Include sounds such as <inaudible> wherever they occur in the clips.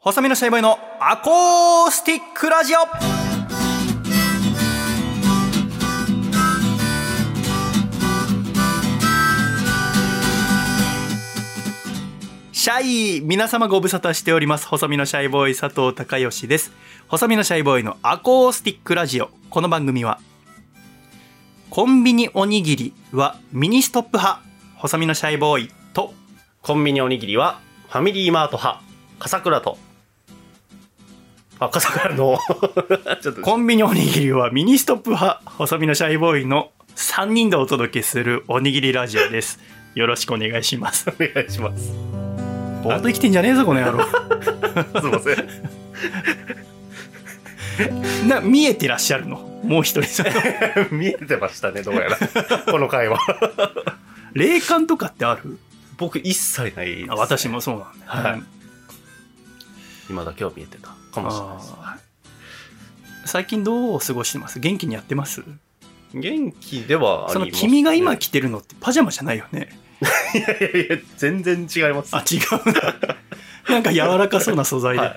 細身のシャイボーイのアコースティックラジオ。シャイ皆様ご無沙汰しております。細身のシャイボーイ佐藤孝義です。細身のシャイボーイのアコースティックラジオ。この番組はコンビニおにぎりはミニストップ派。細身のシャイボーイとコンビニおにぎりはファミリーマート派。笠倉とあ笠倉の <laughs> コンビニおにぎりはミニストップ派細身のシャイボーイの3人でお届けするおにぎりラジオです。よろしくお願いします。お願いします。ぼーっと生きてんじゃねえぞこの野郎。<laughs> すいません。<laughs> な見えてらっしゃるの？もう一人見えてましたねどうやら。この会話。霊感とかってある？僕一切ないね。あ、私もそうなんだ、はい今だけは見えてたかもしれないです。あ最近どう過ごしてます？元気にやってます？元気ではあそのります、君が今着てるのってパジャマじゃないよね？いやいやいや全然違いますあ違う。な <laughs> なんか柔らかそうな素材で、はい。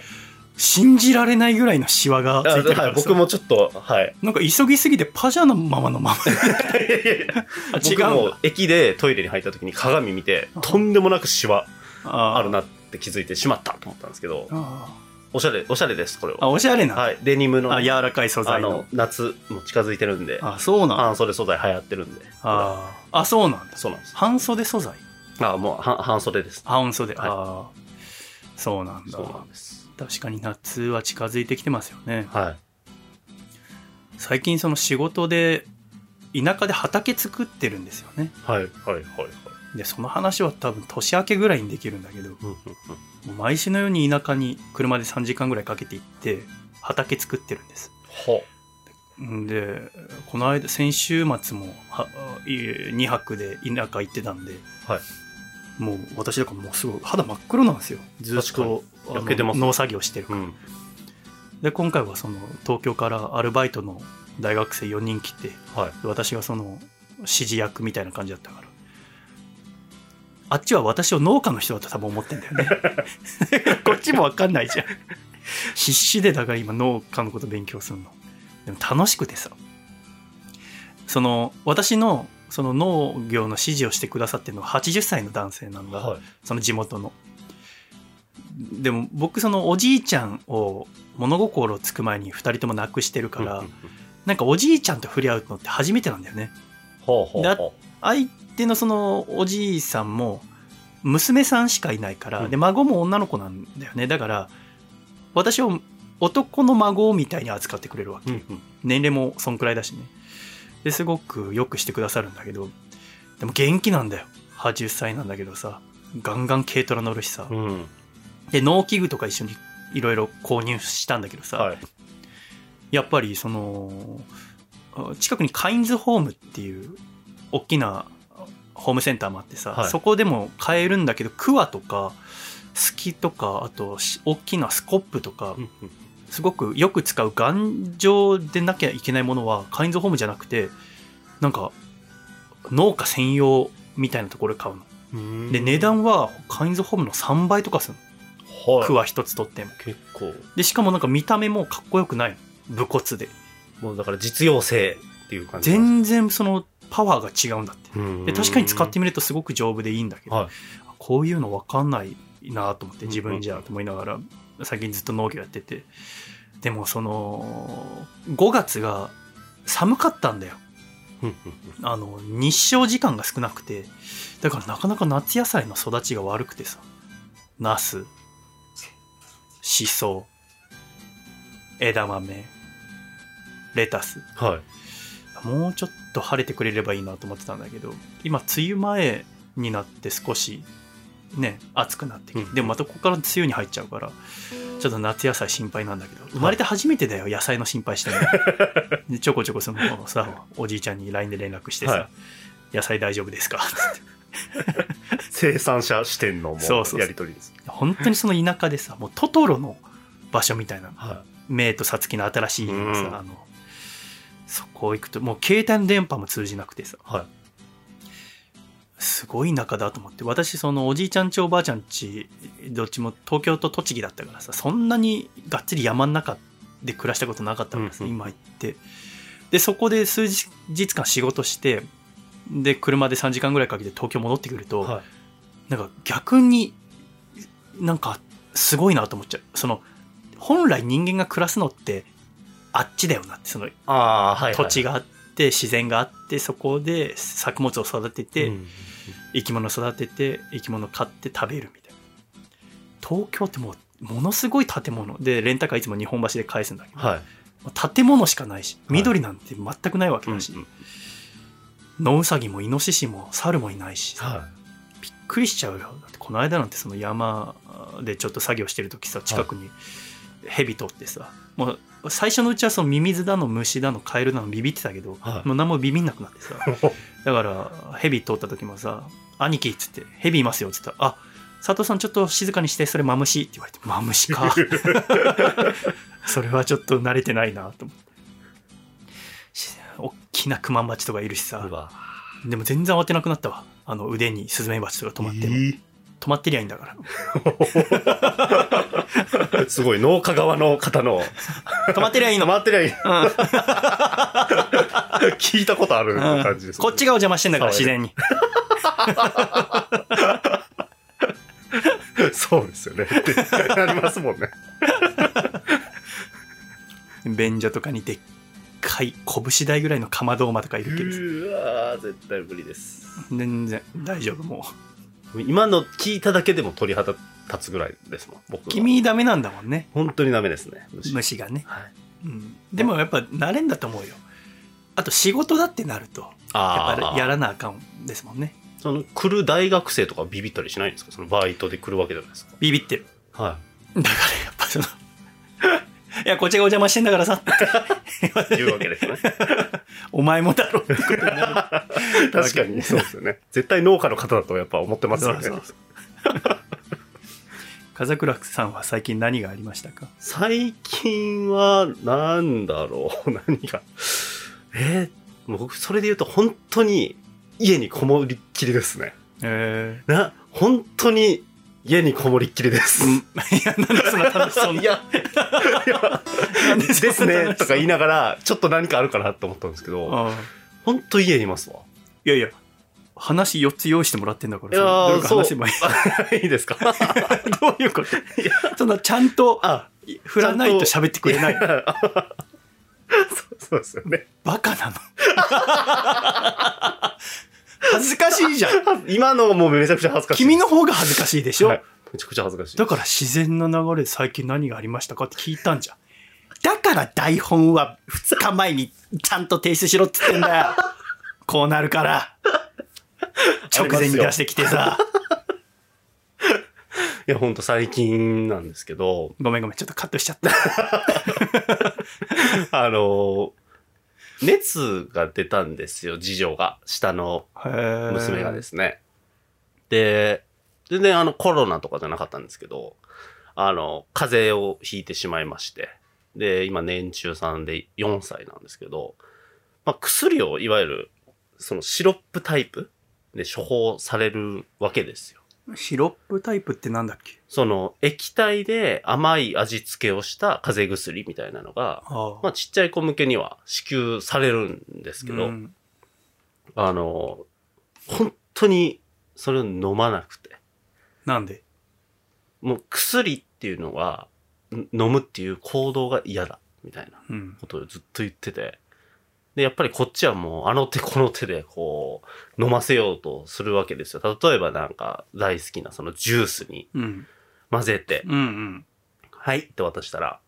信じられないぐらいのシワがつあいてるからさ。はい僕もちょっとはい。なんか急ぎすぎてパジャマのままいやいやいや <laughs> あ違僕もうんだ駅でトイレに入った時に鏡見てとんでもなくシワああるなって気づいてしまったと思ったんですけど。あおしゃれおしゃれですこれあはおしゃれな、はい。デニムのあ柔らかい素あ材の。の夏も近づいてるんで。あそうなんだ。半袖素材流行ってるんで。あーあそうなんだ。そうなんです。半袖素材？あもうは半袖です。半袖、はい。ああ。そうなんだ。そうなんです。確かに夏は近づいてきてますよね。はい。最近その仕事で田舎で畑作ってるんですよね。はいはいはいはいでその話は多分年明けぐらいにできるんだけどもう毎週のように田舎に車で3時間ぐらいかけて行って畑作ってるんです。ほんでこの間先週末も2泊で田舎行ってたんではい。もう私だからもうすごい肌真っ黒なんですよ。ずっと焼けてますね。農作業してるから、うん。で今回はその東京からアルバイトの大学生4人来てはい。私がその指示役みたいな感じだったからあっちは私を農家の人だと多分思ってんだよね。<laughs> こっちも分かんないじゃん。必死でだから今農家のこと勉強するの。でも楽しくてさ。その私のその農業の指示をしてくださってるのは80歳の男性なんだ、はい。その地元の。でも僕そのおじいちゃんを物心つく前に2人とも亡くしてるから、なんかおじいちゃんと触れ合うのって初めてなんだよね。だほうほう。ほ相手のそのおじいさんも娘さんしかいないから、うん。で孫も女の子なんだよね。だから私を男の孫みたいに扱ってくれるわけ、ううんうん。年齢もそんくらいだしね。ですごくよくしてくださるんだけどでも元気なんだよ。80歳なんだけどさガンガン軽トラ乗るしさ、うん。で農機具とか一緒にいろいろ購入したんだけどさ、はい。やっぱりその近くにカインズホームっていう大きなホームセンターもあってさ、はい。そこでも買えるんだけどクワとかスキとかあとし大きなスコップとかうんうんすごくよく使う頑丈でなきゃいけないものはカインズホームじゃなくてなんか農家専用みたいなところで買うの。うん。で値段はカインズホームの3倍とかするはい。のクワ一つ取っても。結構。でしかもなんか見た目もかっこよくないの。武骨で。もうだから実用性っていう感じ全然そのパワーが違うんだって。然で確かに使ってみるとすごく丈夫でいいんだけど、はい。こういうの分かんないなと思って自分じゃうんと思いながら最近ずっと農業やってて。でもその5月が寒かったんだよ。あの日照時間が少なくてだからなかなか夏野菜の育ちが悪くてさ。ナスシソ枝豆レタス。うんはいもうちょっと晴れてくれればいいなと思ってたんだけど今梅雨前になって少しね暑くなってきて、うん。でもまたここから梅雨に入っちゃうからちょっと夏野菜心配なんだけど生まれて初めてだよ野菜の心配してるの。<laughs> でちょこちょこそのさおじいちゃんに LINE で連絡してさ、はい。野菜大丈夫ですか?」って生産者視点のやり取りです。本当にその田舎でさもうトトロの場所みたいなはメイとサツキの新しいさ、うん。あのそこ行くともう携帯の電波も通じなくてさ。いはい。すごい仲だと思って私そのおじいちゃんちおばあちゃんちどっちも東京と栃木だったからさそんなにがっつり山の中で暮らしたことなかったからさ、うんうん。今行って。でそこで数日間仕事してで車で3時間ぐらいかけて東京戻ってくると、はい。なんか逆になんかすごいなと思っちゃうその本来人間が暮らすのってあっちだよなってそのああ、はい、はい。土地があって自然があってそこで作物を育てて、うん生き物育てて生き物飼って食べるみたいな。東京ってもうものすごい建物。でレンタカーいつも日本橋で返すんだけど、はい。建物しかないしはい。緑なんて全くないわけだし、うんうん。野ウサギもイノシシも猿もいないし、はびっくりしちゃうよ。だってこの間なんてその山でちょっと作業してる時さ近くに蛇通ってさ、もう最初のうちはそのミミズだの虫だのカエルだのビビってたけど、はい。もう何もビビんなくなってさ <laughs> だから蛇通った時もさ「兄貴」っつって「蛇いますよ」っつったら「あ佐藤さんちょっと静かにしてそれマムシ」って言われて「マムシか」<laughs> それはちょっと慣れてないなと思って。し大きなクマバチとかいるしい。さ。でも全然慌てなくなったわ。あの腕にスズメバチとか止まっても、止まってりゃいいんだから <laughs> すごい、農家側の方の。止まってりゃいいの止まってりゃいい。うん <laughs> 聞いたことあるうん感じです、こっちがお邪魔してんだから自然に <laughs> そうですよね。ってなりますもんね。便所とかにでっかい拳台ぐらいのかまど馬とかいるけどさうわー絶対無理です。全然大丈夫も今の聞いただけでも鳥肌立つぐらいですもん、僕。君ダメなんだもんね本当にダメですね。虫虫がね、はい。うん、でもやっぱ慣れんだと思うよあと仕事だってなるとやっああ。ぱりやらなあかんですもんねその、来る大学生とかビビったりしないんですか？そのバイトで来るわけじゃないですか。ビビってるはだからやっぱそのいやこっちがお邪魔してんだからさい。<laughs> いうわけですね。お前もだろってことになる確かに、そうですよね。絶対農家の方だとやっぱ思ってますよね。そうそう風倉さんは最近何がありましたか？最近は、なんだろう、何が？えー、僕、それで言うと本当に家にこもりっきりですね。えな、本当に家にこもりっきりです。いやなんでそんな楽しそうな。いや、ですね、とか言いながら、ちょっと何かあるかなと思ったんですけど、ああ本当家にいますわ。いやいや話4つ用意してもらってんだからいやーどれか話せばいい。<laughs> いいですか？<laughs> どういうこと？そんなちゃんとあ、振らないと喋ってくれない。<laughs> そうそうですよね。バカなの恥ずかしいじゃん。<laughs> 今のもうめちゃくちゃ恥ずかしい。君の方が恥ずかしいでしょ、はい。めちゃくちゃ恥ずかしい。だから自然の流れで最近何がありましたかって聞いたんじゃん。だから台本は2日前にちゃんと提出しろって言ってんだよ。<laughs> こうなるから。直前に出してきてさ。<laughs> いや、ほんと最近なんですけど、ごめんごめんちょっとカットしちゃった。あの、熱が出たんですよ、次女が。下の娘がですすね。で、全然あのコロナとかじゃなかったんですけど、あの、風邪をひいてしまいまして。で、今年中さんで4歳なんですけど、まあ、薬をいわゆる、そのシロップタイプで処方されるわけですよ。シロップタイプってなんだっけ？その液体で甘い味付けをした風邪薬みたいなのが、あまあちっちゃい子向けには支給されるんですけど、うん。あの、本当にそれを飲まなくて、なんで？もう薬っていうのはん飲むっていう行動が嫌だみたいなうんことをずっと言ってて、で、やっぱりこっちはもうあの手この手でこう飲ませようとするわけですよ。例えばなんか大好きなそのジュースにうん混ぜて、うんうんはいって渡したら、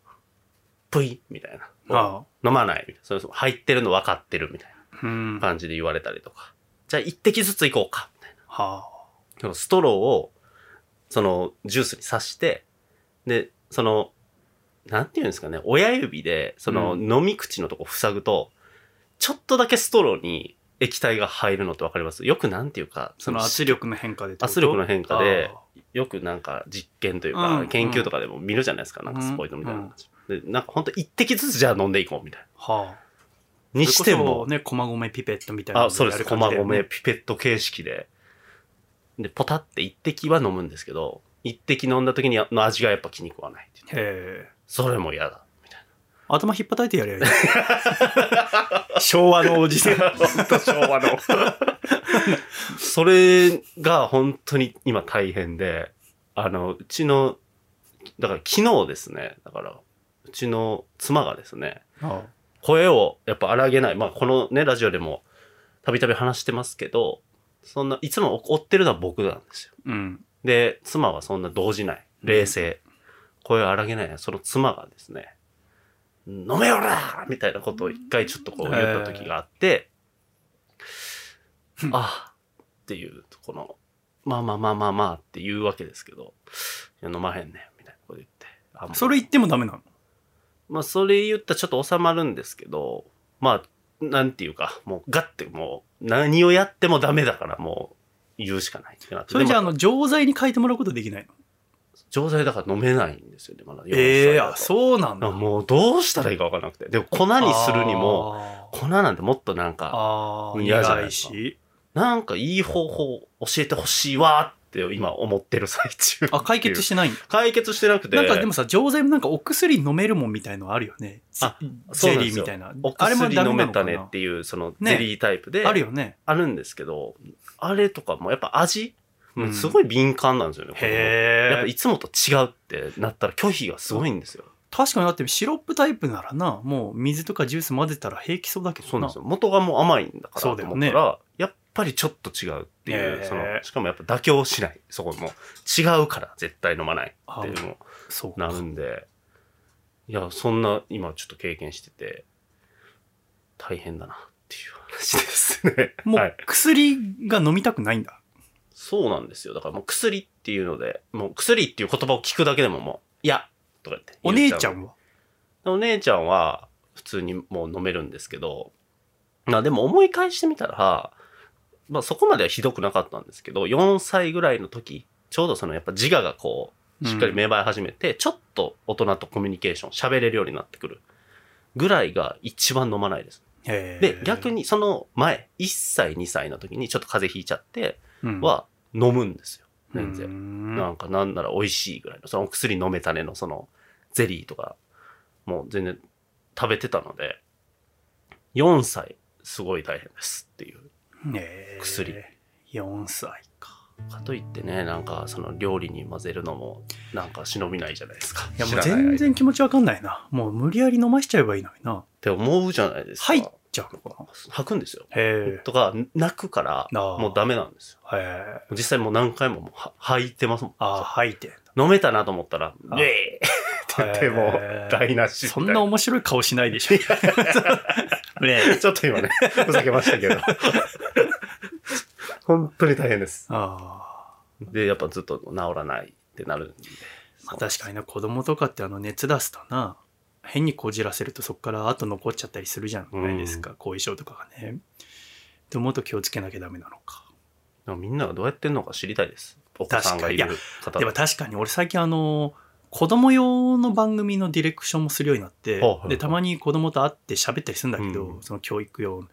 ぷいみたいな。あ飲まないみたいな。それそれ入ってるの分かってるみたいな感じで言われたりとか。じゃあ一滴ずつ行こうかみたいはな。そのストローを、そのジュースに刺して、で、その、なんていうんですかね、親指で、そのう飲み口のとこ塞ぐと、ちょっとだけストローに液体が入るのって分かります？よくなんていうか、その圧力の変化で圧力の変化であよくなんか実験というかうん研究とかでも見るじゃないですか、なんかスポイトみたいな感じ。で、なんかほんと一滴ずつじゃあ飲んでいこうみたいな。あはあにしてもそ、ね駒込ピペットみたいなのあ、そうです。駒込ピペット形式で。で、ポタって一滴は飲むんですけど、一滴飲んだ時にの味がやっぱ気に食わないって言ってへえ。それも嫌だ。頭引っ叩いてやればいい。<laughs> 昭和のおじさん。<laughs> 昭和の。それが本当に今大変で、あの、うちの、だから昨日ですね、だから、うちの妻がですね、あ声をやっぱ荒げない。まあ、このね、ラジオでもたびたび話してますけど、そんな、いつも追ってるのは僕なんですよ。うん。で、妻はそんな動じない。冷静。声を荒げない。その妻がですね、飲めよらみたいなことを一回ちょっとこう言った時があって、あっていう、この、まあまあまあまあまあって言うわけですけど、いや飲まへんねん、みたいなこと言って。それ言ってもダメなの？まあ、それ言ったらちょっと収まるんですけど、まあ、なんていうか、もうガッてもう、何をやってもダメだからもう、言うしかないってなって。それじゃあ、あの、錠剤に変えてもらうことできないの？錠剤だから飲めないんですよね、まだ。ええあ、う。そうなんだ。もうどうしたらいいか分からなくて。でも粉にするにも、あー、粉なんてもっとなんか、ああ、嫌じゃないし。なんかいい方法教えてほしいわって今思ってる最中。あ、解決してない。解決してなくて。なんかでもさ、錠剤もなんかお薬飲めるもんみたいのあるよね。あゼリーみたいな。おあれも薬飲めたねっていう、そのねゼリータイプで、あるよね。あるんですけど、あれとかもやっぱ味、うんすごい敏感なんですよね。へえ。やっぱいつもと違うってなったら拒否がすごいんですよ。確かにだってシロップタイプならな、もう水とかジュース混ぜたら平気そうだけどな。そうなんですよ。元がもう甘いんだからとそうだよね思ったら、やっぱりちょっと違うっていへう、ーその、しかもやっぱ妥協しない。そこも。違うから絶対飲まないっていうのそうなるんで、いや、そんな今ちょっと経験してて、大変だなっていう話ですね。もはいう薬が飲みたくないんだ。そうなんですよ。だからもう薬っていうので、もう薬っていう言葉を聞くだけでももう、いや、とか言ってお姉ちゃんは？お姉ちゃんは普通にもう飲めるんですけど、まあでも思い返してみたら、まあそこまではひどくなかったんですけど、4歳ぐらいの時、ちょうどそのやっぱ自我がこう、しっかり芽生え始めて、ちょっと大人とコミュニケーション、喋れるようになってくるぐらいが一番飲まないです。で、逆、にその前、1歳、2歳の時にちょっと風邪ひいちゃって、うん、は飲むんですよ。全う然。んなんかなんなら美味しいぐらいの、そのお薬飲めたねのそのゼリーとか、もう全然食べてたので、4歳、すごい大変ですっていう。へー薬4歳か。かといってね、なんかその料理に混ぜるのも、なんか忍びないじゃないですか。いやもう全然気持ちわかんないな。もう無理やり飲ましちゃえばいいのにな。って思うじゃないですか。入っちゃうのかな。吐くんですよ。へとか、泣くから、もうダメなんですよ。実際もう何回ももうは吐いてますもん。ああ、吐いて。飲めたなと思ったら、あウェーって言っても台無しそ。んな面白い顔しないでしょ。ねちょっと今ね、ふざけましたけど。<laughs> 本当に大変です。で、やっぱずっと治らないってなるんで。まあ確かにな、子供とかってあの熱出すとな、変にこじらせるとそこから後残っちゃったりするじゃないですか、後遺症とかがね。でもっと気をつけなきゃダメなのか。みんながどうやってんのか知りたいです。お子さんがいる方でも確かに俺最近あの、子供用の番組のディレクションもするようになって、はいはいはいで、たまに子供と会って喋ったりするんだけど、うんその教育用、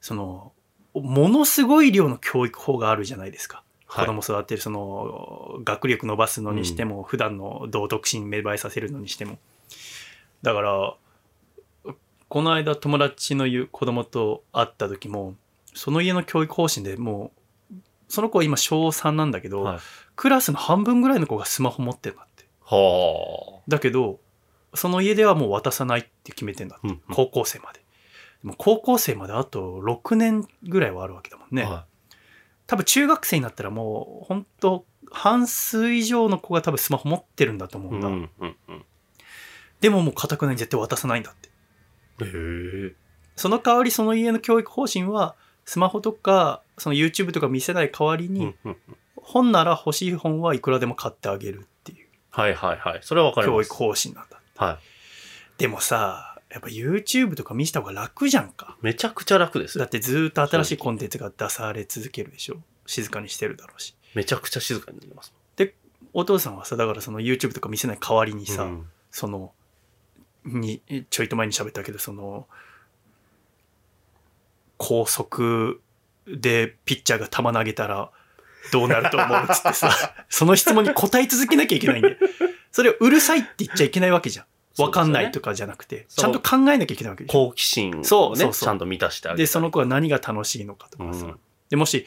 その、ものすごい量の教育法があるじゃないですか。子はい供育てる、その、学力伸ばすのにしても、普段の道徳心芽生えさせるのにしても。だから、この間友達の言う子供と会った時も、その家の教育方針でもう、その子は今小3なんだけど、はいクラスの半分ぐらいの子がスマホ持ってるんだって。はだけど、その家ではもう渡さないって決めてんだって。あ。うん高校生まで。でも高校生まであと6年ぐらいはあるわけだもんね。は多分中学生になったらもう本当半数以上の子が多分スマホ持ってるんだと思うんだ。いうんうんうん。でももう固くないに絶対渡さないんだって。へえ。その代わりその家の教育方針はスマホとかその YouTube とか見せない代わりに、本なら欲しい本はいくらでも買ってあげるっていうはいはいはい。それはわかります。教育方針なんだ。はでもさ、やっぱ YouTube とか見せた方が楽じゃんか。い。めちゃくちゃ楽ですだっ。てずーっと新しいコンテンツが出され続けるでしょ。静かにしてるだろうし。めちゃくちゃ静かになります。お父さんはさ、だからその YouTube とか見せない代わりにさ、うんその、に、ちょいと前に喋ったけど、その、高速でピッチャーが球投げたら、どうなると思うっつってさ、<laughs> その質問に答え続けなきゃいけないんで。それをうるさいって言っちゃいけないわけじゃん。わかんないとかじゃなくて、ちゃんと考えなきゃいけないわけで。好奇心をね、そうそうそうちゃんと満たしてあげる。で、その子は何が楽しいのかとかさ。うんで、もし、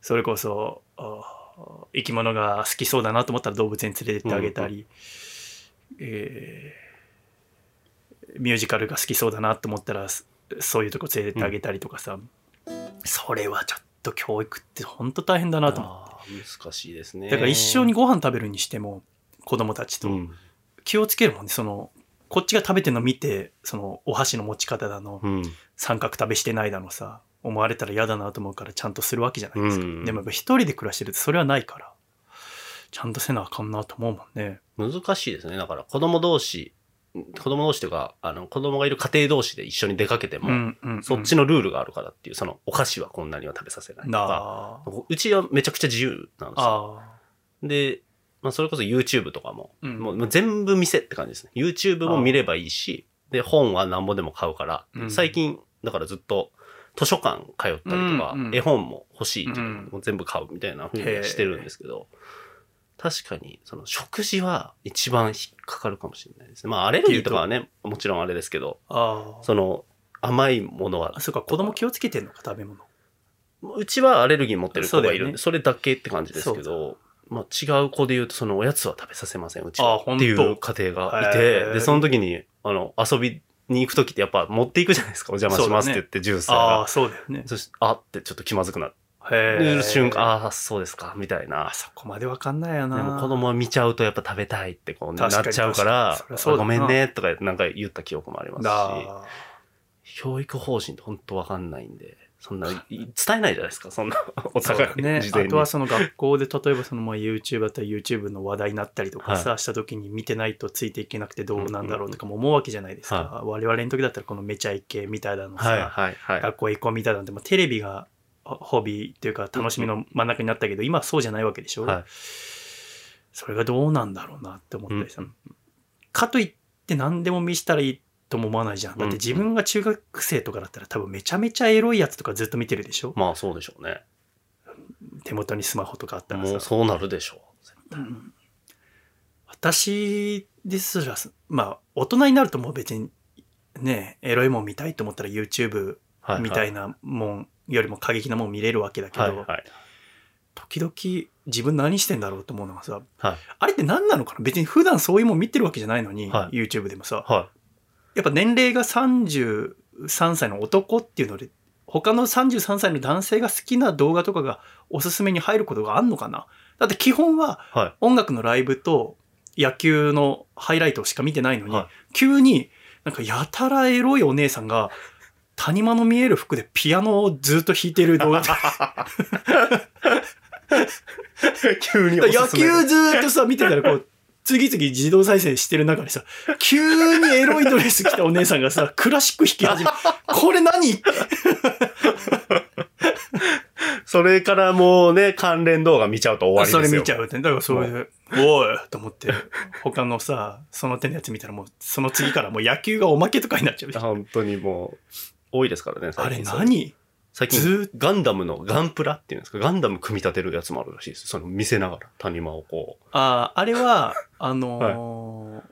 それこそ、あ生き物が好きそうだなと思ったら動物園連れてってあげたり、えーミュージカルが好きそうだなと思ったら、そそういうとこ連れてってあげたりとかさ、それはちょっと教育って本当大変だなと思って。難しいですね。だから一緒にご飯食べるにしても、子供たちとうん。気をつけるもんね。その、こっちが食べてるの見て、その、お箸の持ち方だの、うん。三角食べしてないだのさ、思われたら嫌だなと思うからちゃんとするわけじゃないですか。うんでもやっぱ一人で暮らしてるとそれはないから、ちゃんとせなあかんなと思うもんね。難しいですね。だから子供同士、子供同士というか、あの、子供がいる家庭同士で一緒に出かけても、うんうん、うん。そっちのルールがあるからっていう、その、お菓子はこんなには食べさせないとなか、あ。うちはめちゃくちゃ自由なんですよ。あで、まあ、それこそ YouTube とかも、うんもうもう全部店って感じですね。YouTube も見ればいいし、で、本はなんぼでも買うから、うん最近、だからずっと図書館通ったりとか、うんうん絵本も欲しいっていうのうんもう全部買うみたいな風にしてるんですけど、確かに、その食事は一番引っかかるかもしれないですね。まあ、アレルギーとかはね、もちろんあれですけど、あ。あその、甘いものはあ。、そうか、子供気をつけてんのか、食べ物。うちはアレルギー持ってる子がいるんで、そねそれだけって感じですけそど、まあ違う子で言うと、そのおやつは食べさせません、うちは。っていう家庭がいへて、ーで、その時に、あの、遊びに行く時ってやっぱ持っていくじゃないですか、お邪魔しますって言って、ジュースあがあ、。そうだよね。そして、あってちょっと気まずくなっへてるえ。瞬間、ああ、そうですか、みたいなあ。そこまでわかんないよな。でも子供は見ちゃうとやっぱ食べたいってこう、ね、なっちゃうから確かごめんねとかなんか言った記憶もありますし、だ教育方針って本当わかんないんで、そんな、い伝えないじゃないですか、そんな、<laughs> お互いだね。あとはその学校で例えばそのまあ YouTube だったら YouTube の話題になったりとかさ、した時に見てないとついていけなくてどうなんだろうとかも思うわけじゃないですか。我々の時だったらこのめちゃイケみたいなのさ、はいはいはい。学校へ行こうみたいなのでもテレビがホホビーっていうか楽しみの真ん中になったけど、今はそうじゃないわけでしょ、はい。それがどうなんだろうなって思ったりさ、うんかといって何でも見せたらいいとも思わないじゃん。だって自うん分が中学生とかだったら多分めちゃめちゃエロいやつとかずっと見てるでしょ？まあそうでしょうね。手元にスマホとかあったらさ。もう。そうなるでしょうん。私ですら、まあ、大人になるともう別に、ね、エロいもん見たいと思ったら YouTube みたいなもんよりも過激なもん見れるわけだけど、はいはい。時々自分何してんだろうと思うのがさ、はい。あれって何なのかな？別に普段そういうもん見てるわけじゃないのに、はい YouTube でもさ、はやっぱ年齢が33歳の男っていうので、他の33歳の男性が好きな動画とかがおすすめに入ることがあんのかな？だって基本は。音楽のライブと野球のハイライトしか見てないのに、はい急になんかやたらエロいお姉さんが谷間の見える服でピアノをずっと弾いてる動画 <laughs> 急に野球ずっとさ見てたらこう次々自動再生してる中でさ急にエロいドレス着たお姉さんがさクラシック弾き始めこれ何 <laughs> それからもうね、関連動画見ちゃうと終わりですよ。それ見ちゃうって。だからそういう。おいと思って他のさその手のやつ見たらもうその次からもう野球がおまけとかになっちゃう。本当にもう、多いですからね、あれ。何？最近ガンダムのガンプラっていうんですか、ガンダム組み立てるやつもあるらしいです。その見せながら、谷間をこああ、あれは、<laughs> あのー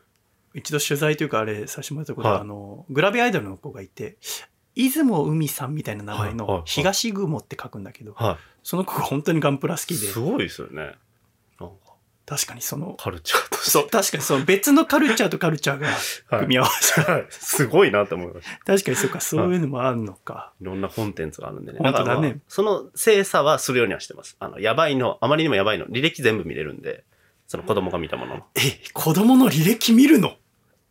一度取材というかあれさせてもらったこと、はいあの、グラビアアイドルの子がいて、出雲海さんみたいな名前はいはいはいの東雲って書くんだけど、う。はその子が本当にガンプラ好い。きで、すごいですよね。確かにその、カルチャーとして。そう、確かにその別のカルチャーとカルチャーがはい組み合わせ、はいすごいなって思いました。確かにそうか、そういうのもあるのか。いろんなコンテンツがあるんでね。本当だねその精査はするようにはしてます。あの、やばいの、あまりにもやばいの、履歴全部見れるんで、その子供が見たものの。え、子供の履歴見るの？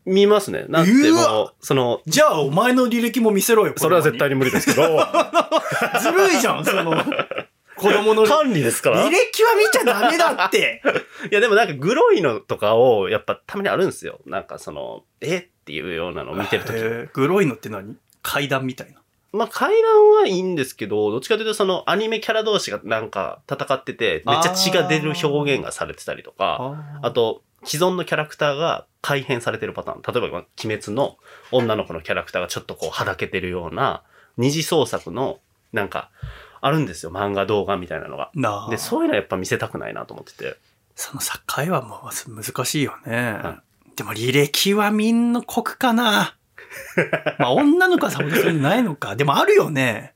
見ますね。なんてうもその、じゃあお前の履歴も見せろよ。それは絶対に。に無理ですけど、<laughs> ずるいじゃん、その、子供の履 <laughs> 管理ですから。い歴は見ちゃダメだって。<laughs> や、でもなんかグロいのとかを、やっぱたまにあるんですよ。なんかその、えっていうようなのを見てるとき。グロいのって何？階段みたいな。まあ、階段はいいんですけど、どっちかというとそのアニメキャラ同士がなんか戦ってて、めっちゃ血が出る表現がされてたりとか、あと、既存のキャラクターが改変されてるパターン。例えば、鬼滅の女の子のキャラクターがちょっとこう、はだけてるような、二次創作の、なんか、あるんですよ。漫画動画みたいなのが。で、そういうのはやっぱ見せたくないなと思ってて。その境はもう難しいよね。はでも履歴はみんな濃くかな。<laughs> まあ女の子はさほどそういうのないのか。でもあるよね。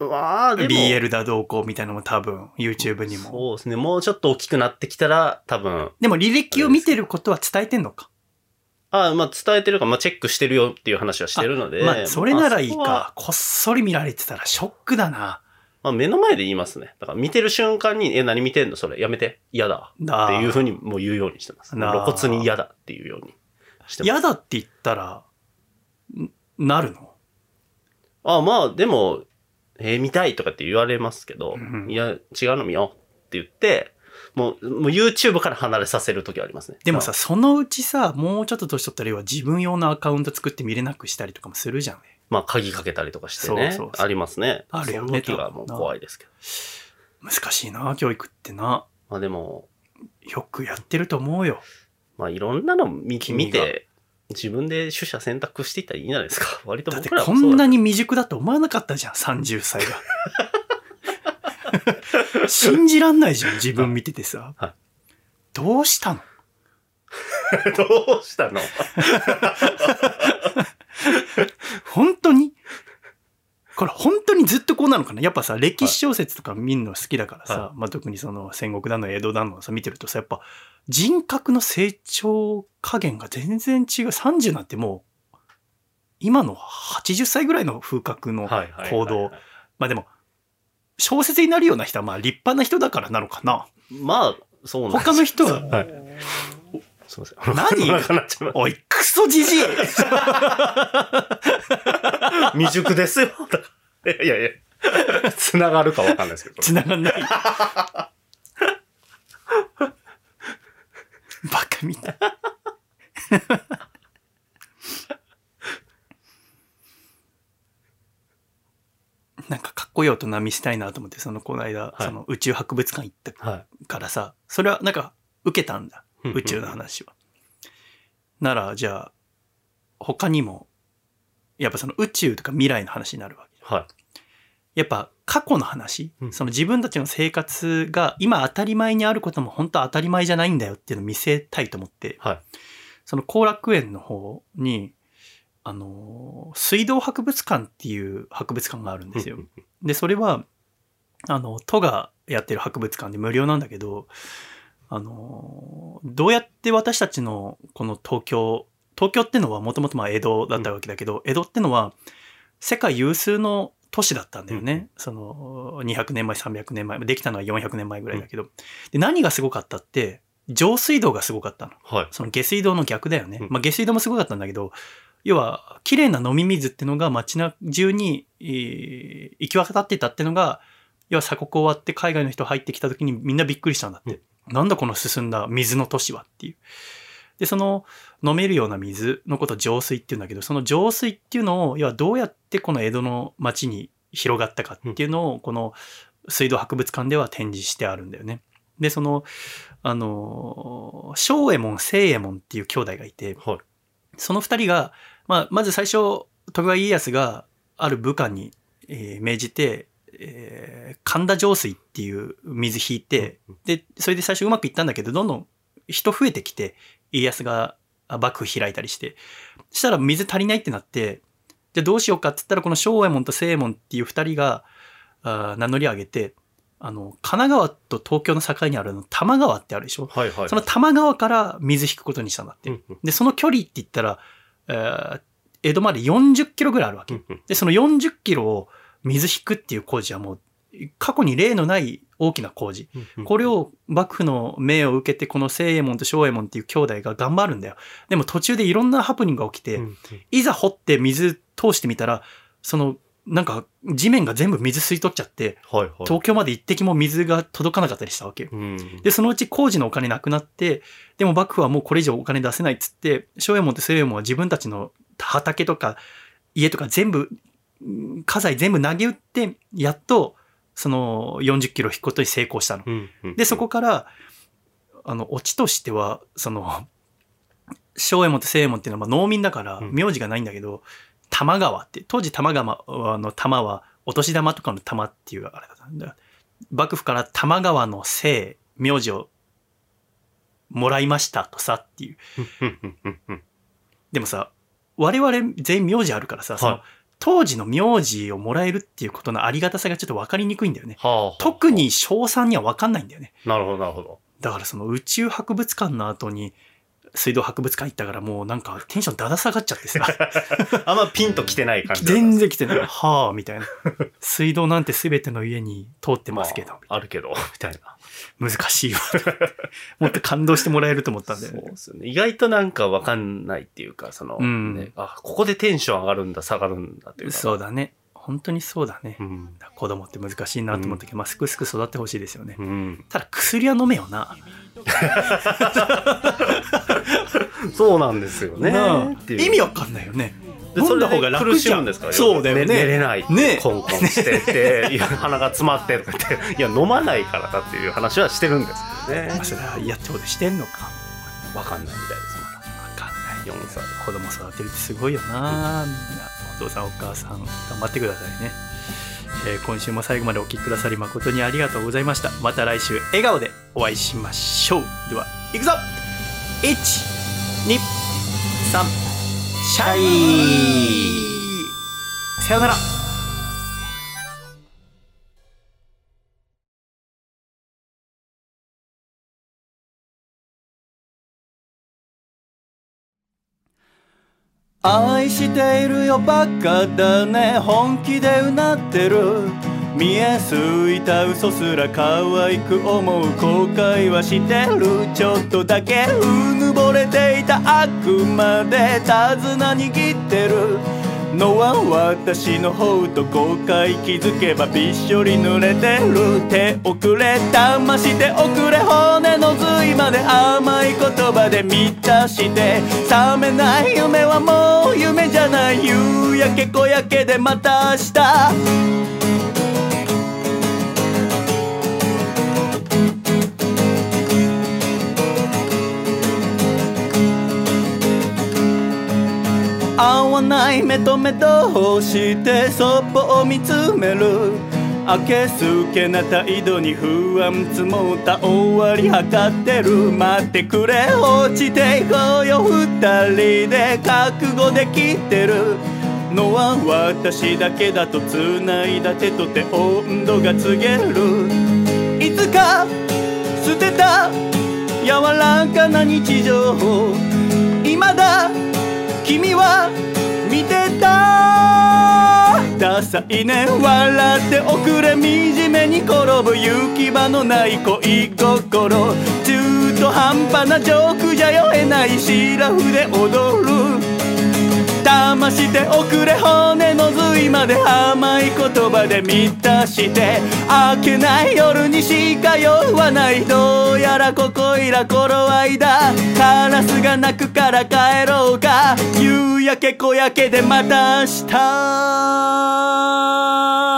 うわーでも。BL だどうこうみたいなのも多分 YouTube にも。そうですね。もうちょっと大きくなってきたら、多分、でも履歴を見てることは伝えてんのか。あまあ伝えてるか、まあチェックしてるよっていう話はしてるので。まあそれならいいか。こっそり見られてたらショックだな。まあ目の前で言いますね。だから見てる瞬間に、え、何見てんの？それ。やめて。嫌だ。だっていうふうにもう言うようにしてます。露骨に嫌だっていうようにしてます。嫌だって言ったら、んなるの？あまあ、でも、えー見たいとかって言われますけど、うんいや、違うの見ようって言って、もう、もう YouTube から離れさせるときはありますね。でもさ、そのうちさ、もうちょっと年取ったら要は自分用のアカウント作って見れなくしたりとかもするじゃん。まあ、鍵かけたりとかしてね。そうそうそうありますね。あるよねその時がもう怖いですけど。難しいな、教育ってな。まあでも、よくやってると思うよ。まあいろんなの見見て、自分で取捨選択していったらいいんじゃないですか。<laughs> 割とだって僕らはこんなに未熟だと思わなかったじゃん、30歳が。<laughs> 信じらんないじゃん、自分見ててさ。はいどうしたの？どうしたの？<laughs> <laughs> 本当に？これ本当にずっとこうなのかな？やっぱさ、歴史小説とか見るの好きだからさ、はまあ特にその戦国だの江戸だのさ見てるとさ、やっぱ人格の成長加減が全然違う。30なんてもう、今の80歳ぐらいの風格の行動。まあでも、小説になるような人はまあ立派な人だからなのかな。まあ、そうなんです他の人は、はい。すいません。何？<laughs> おいクソじじい <laughs> 未熟ですよ。だからいやいや、繋がるかわかんないですけど。繋がんない。バカみたい。なんかかっこいい大人見せたいなと思って、そのこの間、はいその宇宙博物館行ったはからさ、それはなんか受けたんだ。い。宇宙の話は。なら、じゃあ、他にも、やっぱその宇宙とか未来の話になるわけ。はい。やっぱ過去の話、うんその自分たちの生活が今当たり前にあることも本当は当たり前じゃないんだよっていうのを見せたいと思って、はい。その後楽園の方に、あの、水道博物館っていう博物館があるんですよ。で、それは、あの、都がやってる博物館で無料なんだけど、あの、どうやって私たちのこの東京、東京ってのはもともとまあ江戸だったわけだけど、江戸ってのは世界有数の都市だったんだよね。その200年前、300年前、できたのは400年前ぐらいだけど。で、何がすごかったって、上水道がすごかったの。はい。その下水道の逆だよねうん。まあ下水道もすごかったんだけど、要は、綺麗な飲み水ってのが街中に、えー行き渡ってたってのが、要は鎖国終わって海外の人入ってきた時にみんなびっくりしたんだって。なんだこの進んだ水の都市はっていう。で、その飲めるような水のことを浄水って言うんだけど、その浄水っていうのを、要はどうやってこの江戸の街に広がったかっていうのを、この水道博物館では展示してあるんだよね。で、その、あの、正右衛門、清右衛門っていう兄弟がいて、はい。その二人が、まあ、まず最初、徳川家康がある部下に、えー命じて、えー神田上水っていう水引いて、で、それで最初うまくいったんだけど、どんどん人増えてきて、家康があ幕府開いたりして、そしたら水足りないってなって、じゃあどうしようかって言ったら、この正右衛門と清右衛門っていう二人が、あー名乗り上げて、あの、神奈川と東京の境にあるの、多摩川ってあるでしょ？はいはい。その多摩川から水引くことにしたんだって。で、その距離って言ったら、えー江戸まで40キロぐらいあるわけ。で、その40キロを水引くっていう工事はもう、過去に例のない大きな工事。これを幕府の命を受けて、この清右衛門と正右衛門っていう兄弟が頑張るんだよ。でも途中でいろんなハプニングが起きて、いざ掘って水通してみたら、その、なんか地面が全部水吸い取っちゃって、はいはい。東京まで一滴も水が届かなかったりしたわけよ。うん。で、そのうち工事のお金なくなって、でも幕府はもうこれ以上お金出せないっつって、正右衛門と清右衛門は自分たちの畑とか家とか全部、うん家財全部投げ打って、やっとその40キロ引くことに成功したの。で、そこから、あの、オチとしては、その、正右衛門と清右衛門っていうのはまあ農民だからうん名字がないんだけど、玉川って、当時玉川の玉はお年玉とかの玉っていうあれだったんだ。幕府から玉川の姓、名字をもらいましたとさっていう。でもさ、我々全員名字あるからさ、その当時の名字をもらえるっていうことのありがたさがちょっと分かりにくいんだよね。はあはあ特に小3には分かんないんだよね。なるほど、なるほど。だからその宇宙博物館の後に水道博物館行ったからもうなんかテンションだだ下がっちゃってさ。<laughs> あんまピンと来てない感じ全然来てない。はあ、みたいな。水道なんて全ての家に通ってますけど、まあ、あるけど、みたいな。難しいわ。もっと感動してもらえると思ったんだよね。そうですよね。意外となんかわかんないっていうか、その、うんね、あ、ここでテンション上がるんだ、下がるんだっていうか。そうだね。本当にそうだね。うん。子供って難しいなと思ったけど、まあ、すくすく育ってほしいですよね。うん。ただ薬は飲めよな。そうなんですよね。意味わかんないよね。で飲んだ方が楽苦しじゃんむんですからそうだよね寝れない。ねコンコンしてって、<laughs> いや、鼻が詰まってとか言って、いや、飲まないからだっていう話はしてるんですけどねまあ、。それは嫌ってことしてんのか。わかんないみたいです、まだ。わかんない。4歳。子供育てるってすごいよな、みんなお父さんお母さん頑張ってくださいね、えー今週も最後までお聞きくださり誠にありがとうございました。また来週笑顔でお会いしましょう。ではいくぞ。123シャイ。さよなら愛しているよバカだね。本気でうなってる。見えすいた嘘すら可愛く思う後悔はしてる。ちょっとだけうぬぼれていたあくまで手綱握ってる。のは私の方と後悔気づけばびっしょり濡れてる。手遅れ騙して遅れ骨の髄で甘い言葉で満たして覚めない夢はもう夢じゃない夕焼け小焼けでまた明日合わない目と目としてそっぽを見つめる。明けすけな態度に不安積もった終わり測ってる待ってくれ落ちていこうよ二人で覚悟できてるのは私だけだと繋いだ手と手温度が告げる。いつか捨てた柔らかな日常を。今だ君はさいね笑っておくれ惨めに転ぶ行き場のない恋心。中途半端なジョークじゃ酔えないシラフで踊る。騙して遅れ骨の髄まで甘い言葉で満たして明けない夜にしか酔わないどうやらここいら頃合いだ。カラスが鳴くから帰ろうか。夕焼け小焼けでまた明日。